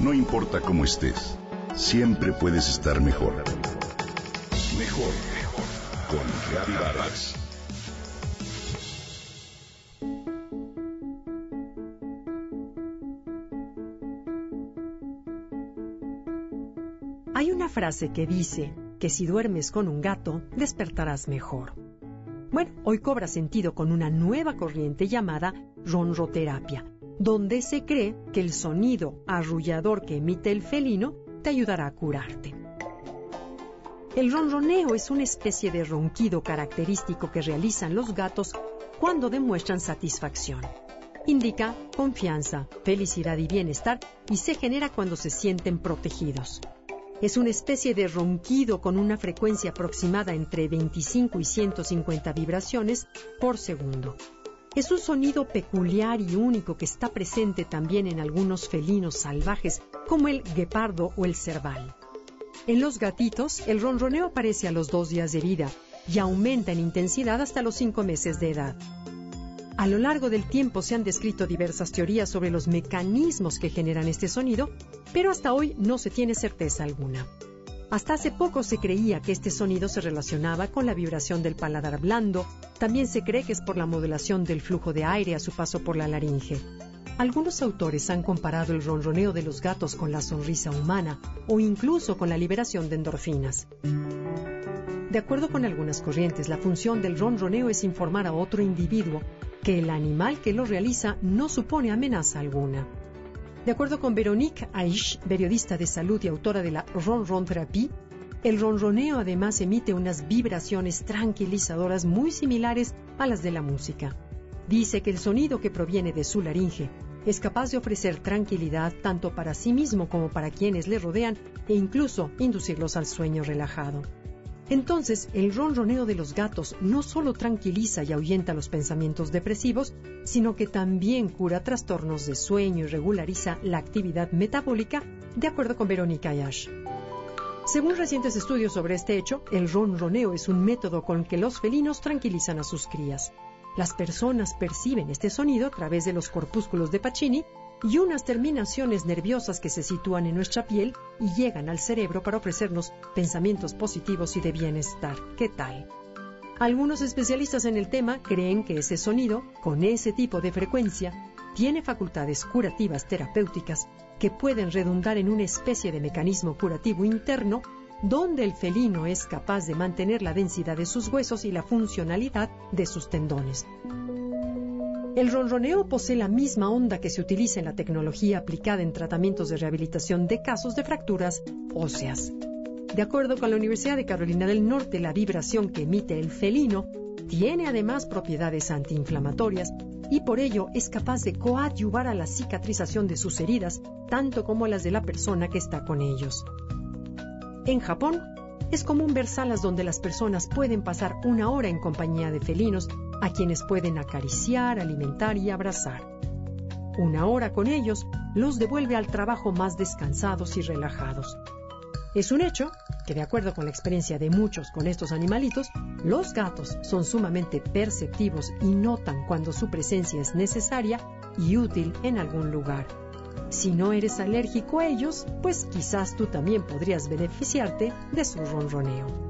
No importa cómo estés, siempre puedes estar mejor. Mejor, mejor. Con Reavivadas. Hay una frase que dice que si duermes con un gato, despertarás mejor. Bueno, hoy cobra sentido con una nueva corriente llamada ronroterapia, donde se cree que el sonido arrullador que emite el felino te ayudará a curarte. El ronroneo es una especie de ronquido característico que realizan los gatos cuando demuestran satisfacción. Indica confianza, felicidad y bienestar y se genera cuando se sienten protegidos. Es una especie de ronquido con una frecuencia aproximada entre 25 y 150 vibraciones por segundo. Es un sonido peculiar y único que está presente también en algunos felinos salvajes como el guepardo o el cerval. En los gatitos, el ronroneo aparece a los dos días de vida y aumenta en intensidad hasta los cinco meses de edad. A lo largo del tiempo se han descrito diversas teorías sobre los mecanismos que generan este sonido, pero hasta hoy no se tiene certeza alguna. Hasta hace poco se creía que este sonido se relacionaba con la vibración del paladar blando, también se cree que es por la modulación del flujo de aire a su paso por la laringe. Algunos autores han comparado el ronroneo de los gatos con la sonrisa humana o incluso con la liberación de endorfinas. De acuerdo con algunas corrientes, la función del ronroneo es informar a otro individuo que el animal que lo realiza no supone amenaza alguna. De acuerdo con Veronique Aish, periodista de salud y autora de la Ronron Therapy, el ronroneo además emite unas vibraciones tranquilizadoras muy similares a las de la música. Dice que el sonido que proviene de su laringe es capaz de ofrecer tranquilidad tanto para sí mismo como para quienes le rodean e incluso inducirlos al sueño relajado. Entonces, el ronroneo de los gatos no solo tranquiliza y ahuyenta los pensamientos depresivos, sino que también cura trastornos de sueño y regulariza la actividad metabólica, de acuerdo con Verónica Yash. Según recientes estudios sobre este hecho, el ronroneo es un método con que los felinos tranquilizan a sus crías. Las personas perciben este sonido a través de los corpúsculos de Pacini y unas terminaciones nerviosas que se sitúan en nuestra piel y llegan al cerebro para ofrecernos pensamientos positivos y de bienestar. ¿Qué tal? Algunos especialistas en el tema creen que ese sonido, con ese tipo de frecuencia, tiene facultades curativas terapéuticas que pueden redundar en una especie de mecanismo curativo interno donde el felino es capaz de mantener la densidad de sus huesos y la funcionalidad de sus tendones. El ronroneo posee la misma onda que se utiliza en la tecnología aplicada en tratamientos de rehabilitación de casos de fracturas óseas. De acuerdo con la Universidad de Carolina del Norte, la vibración que emite el felino tiene además propiedades antiinflamatorias y por ello es capaz de coadyuvar a la cicatrización de sus heridas, tanto como las de la persona que está con ellos. En Japón, es común ver salas donde las personas pueden pasar una hora en compañía de felinos a quienes pueden acariciar, alimentar y abrazar. Una hora con ellos los devuelve al trabajo más descansados y relajados. Es un hecho que, de acuerdo con la experiencia de muchos con estos animalitos, los gatos son sumamente perceptivos y notan cuando su presencia es necesaria y útil en algún lugar. Si no eres alérgico a ellos, pues quizás tú también podrías beneficiarte de su ronroneo.